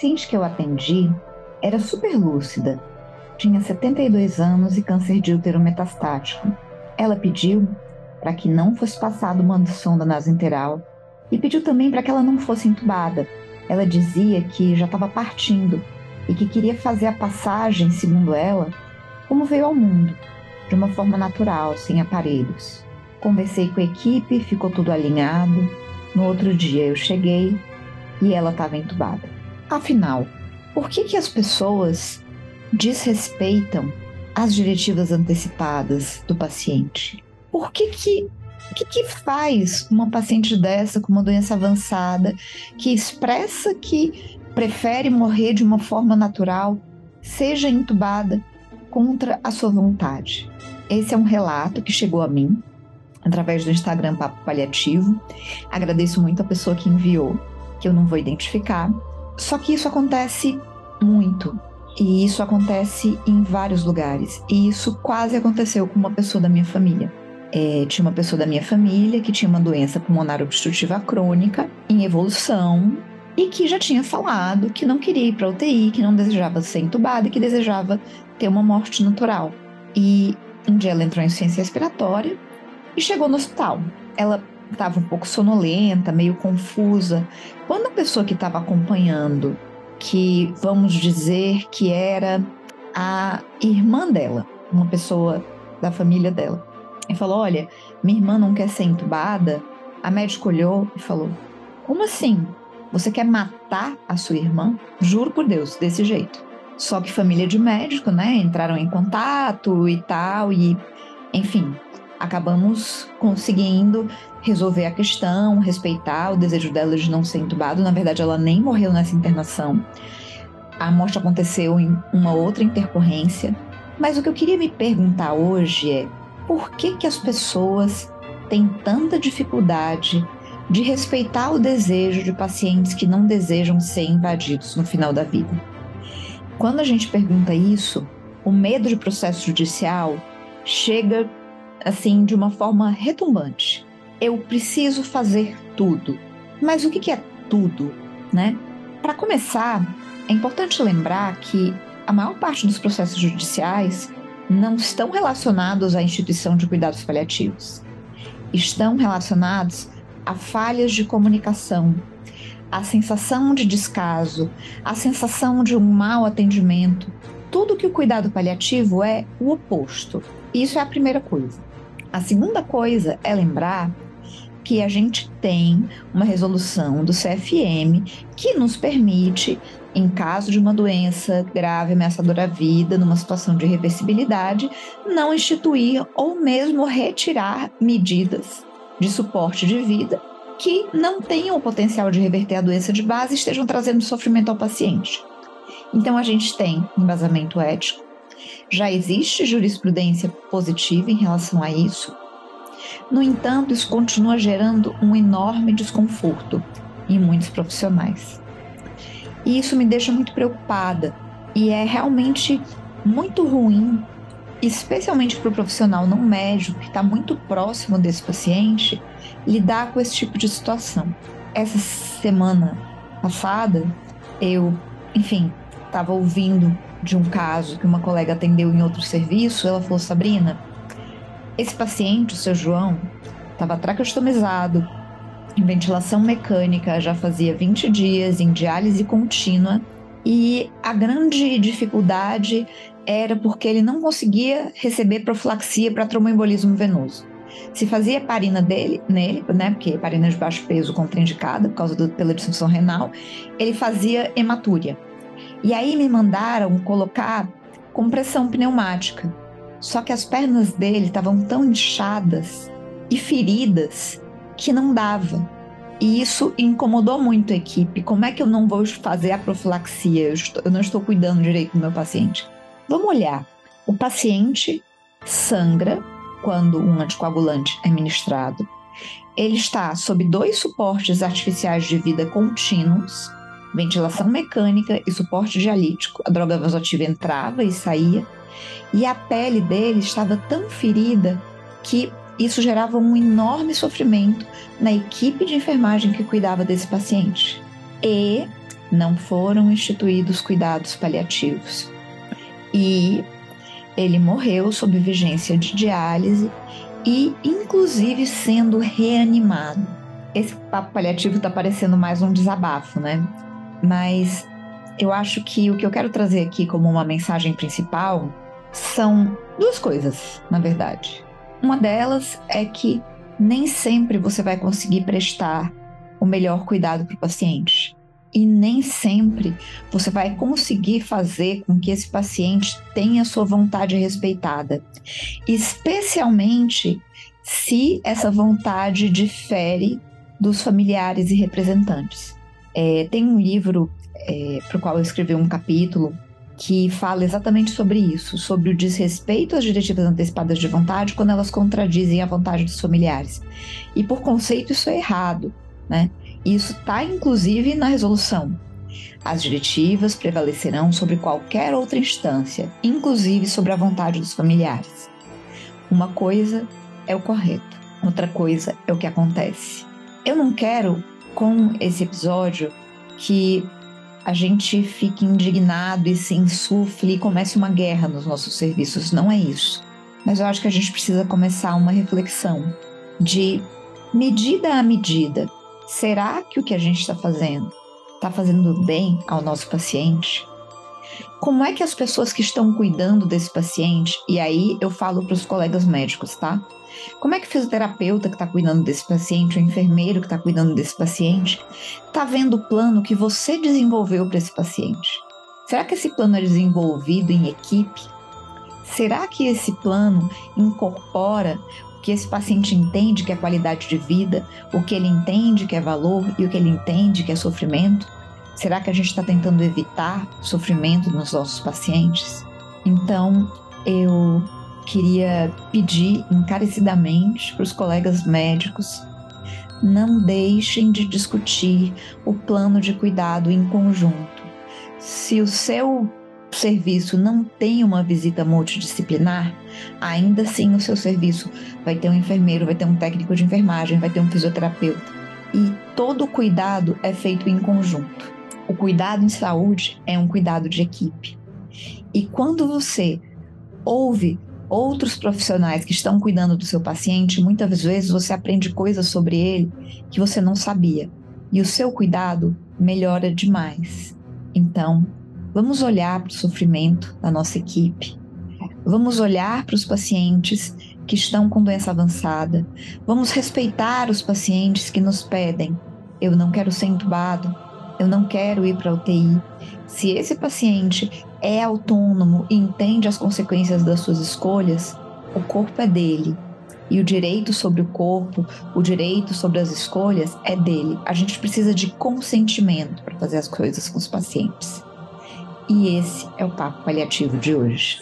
paciente que eu atendi era super lúcida, tinha 72 anos e câncer de útero metastático. Ela pediu para que não fosse passado uma sonda nasointeral e pediu também para que ela não fosse entubada. Ela dizia que já estava partindo e que queria fazer a passagem, segundo ela, como veio ao mundo, de uma forma natural, sem aparelhos. Conversei com a equipe, ficou tudo alinhado. No outro dia eu cheguei e ela estava entubada. Afinal, por que, que as pessoas desrespeitam as diretivas antecipadas do paciente? Por que, que que, que, faz uma paciente dessa com uma doença avançada, que expressa que prefere morrer de uma forma natural, seja entubada contra a sua vontade? Esse é um relato que chegou a mim através do Instagram Papo Paliativo. Agradeço muito a pessoa que enviou, que eu não vou identificar. Só que isso acontece muito. E isso acontece em vários lugares. E isso quase aconteceu com uma pessoa da minha família. É, tinha uma pessoa da minha família que tinha uma doença pulmonar obstrutiva crônica em evolução e que já tinha falado que não queria ir para UTI, que não desejava ser entubada que desejava ter uma morte natural. E um dia ela entrou em ciência respiratória e chegou no hospital. Ela estava um pouco sonolenta, meio confusa. Quando a pessoa que estava acompanhando, que vamos dizer que era a irmã dela, uma pessoa da família dela, e falou: Olha, minha irmã não quer ser entubada. A médica olhou e falou: Como assim? Você quer matar a sua irmã? Juro por Deus, desse jeito. Só que família de médico, né? Entraram em contato e tal, e enfim, acabamos conseguindo resolver a questão, respeitar o desejo dela de não ser entubado. Na verdade, ela nem morreu nessa internação. A morte aconteceu em uma outra intercorrência. Mas o que eu queria me perguntar hoje é por que, que as pessoas têm tanta dificuldade de respeitar o desejo de pacientes que não desejam ser invadidos no final da vida. Quando a gente pergunta isso, o medo de processo judicial chega assim, de uma forma retumbante. Eu preciso fazer tudo. Mas o que é tudo, né? Para começar, é importante lembrar que a maior parte dos processos judiciais não estão relacionados à instituição de cuidados paliativos. Estão relacionados a falhas de comunicação, a sensação de descaso, a sensação de um mau atendimento. Tudo que o cuidado paliativo é o oposto. Isso é a primeira coisa. A segunda coisa é lembrar que a gente tem uma resolução do CFM que nos permite, em caso de uma doença grave ameaçadora à vida, numa situação de reversibilidade, não instituir ou mesmo retirar medidas de suporte de vida que não tenham o potencial de reverter a doença de base e estejam trazendo sofrimento ao paciente. Então a gente tem embasamento ético, já existe jurisprudência positiva em relação a isso. No entanto, isso continua gerando um enorme desconforto em muitos profissionais. E isso me deixa muito preocupada e é realmente muito ruim, especialmente para o profissional não médico que está muito próximo desse paciente, lidar com esse tipo de situação. Essa semana passada, eu, enfim, estava ouvindo de um caso que uma colega atendeu em outro serviço, ela falou: Sabrina, esse paciente, o seu João, estava tracostomizado, em ventilação mecânica, já fazia 20 dias em diálise contínua e a grande dificuldade era porque ele não conseguia receber profilaxia para tromboembolismo venoso. Se fazia heparina dele, nele, né, porque heparina de baixo peso contraindicada por causa do, pela disfunção renal, ele fazia hematúria. E aí me mandaram colocar compressão pneumática. Só que as pernas dele estavam tão inchadas e feridas que não dava. E isso incomodou muito a equipe. Como é que eu não vou fazer a profilaxia? Eu, estou, eu não estou cuidando direito do meu paciente. Vamos olhar. O paciente sangra quando um anticoagulante é ministrado. Ele está sob dois suportes artificiais de vida contínuos ventilação mecânica e suporte dialítico. A droga vasoativa entrava e saía, e a pele dele estava tão ferida que isso gerava um enorme sofrimento na equipe de enfermagem que cuidava desse paciente. E não foram instituídos cuidados paliativos. E ele morreu sob vigência de diálise e, inclusive, sendo reanimado. Esse papo paliativo está parecendo mais um desabafo, né? Mas eu acho que o que eu quero trazer aqui como uma mensagem principal são duas coisas, na verdade. Uma delas é que nem sempre você vai conseguir prestar o melhor cuidado para o paciente. E nem sempre você vai conseguir fazer com que esse paciente tenha sua vontade respeitada, especialmente se essa vontade difere dos familiares e representantes. É, tem um livro é, para o qual eu escrevi um capítulo que fala exatamente sobre isso, sobre o desrespeito às diretivas antecipadas de vontade quando elas contradizem a vontade dos familiares. E por conceito isso é errado, né? Isso está inclusive na resolução. As diretivas prevalecerão sobre qualquer outra instância, inclusive sobre a vontade dos familiares. Uma coisa é o correto, outra coisa é o que acontece. Eu não quero, com esse episódio, que a gente fique indignado e se insufle e comece uma guerra nos nossos serviços. Não é isso. Mas eu acho que a gente precisa começar uma reflexão de medida a medida. Será que o que a gente está fazendo está fazendo bem ao nosso paciente? Como é que as pessoas que estão cuidando desse paciente, e aí eu falo para os colegas médicos, tá? Como é que o fisioterapeuta que está cuidando desse paciente, o enfermeiro que está cuidando desse paciente, está vendo o plano que você desenvolveu para esse paciente? Será que esse plano é desenvolvido em equipe? Será que esse plano incorpora o que esse paciente entende que é qualidade de vida, o que ele entende que é valor e o que ele entende que é sofrimento? Será que a gente está tentando evitar sofrimento nos nossos pacientes? Então, eu queria pedir encarecidamente para os colegas médicos não deixem de discutir o plano de cuidado em conjunto. Se o seu serviço não tem uma visita multidisciplinar, ainda assim o seu serviço vai ter um enfermeiro, vai ter um técnico de enfermagem, vai ter um fisioterapeuta. E todo cuidado é feito em conjunto. O cuidado em saúde é um cuidado de equipe. E quando você ouve outros profissionais que estão cuidando do seu paciente, muitas vezes você aprende coisas sobre ele que você não sabia. E o seu cuidado melhora demais. Então, vamos olhar para o sofrimento da nossa equipe. Vamos olhar para os pacientes que estão com doença avançada. Vamos respeitar os pacientes que nos pedem: eu não quero ser entubado, eu não quero ir para UTI. Se esse paciente é autônomo e entende as consequências das suas escolhas, o corpo é dele. E o direito sobre o corpo, o direito sobre as escolhas é dele. A gente precisa de consentimento para fazer as coisas com os pacientes. E esse é o papo paliativo de hoje.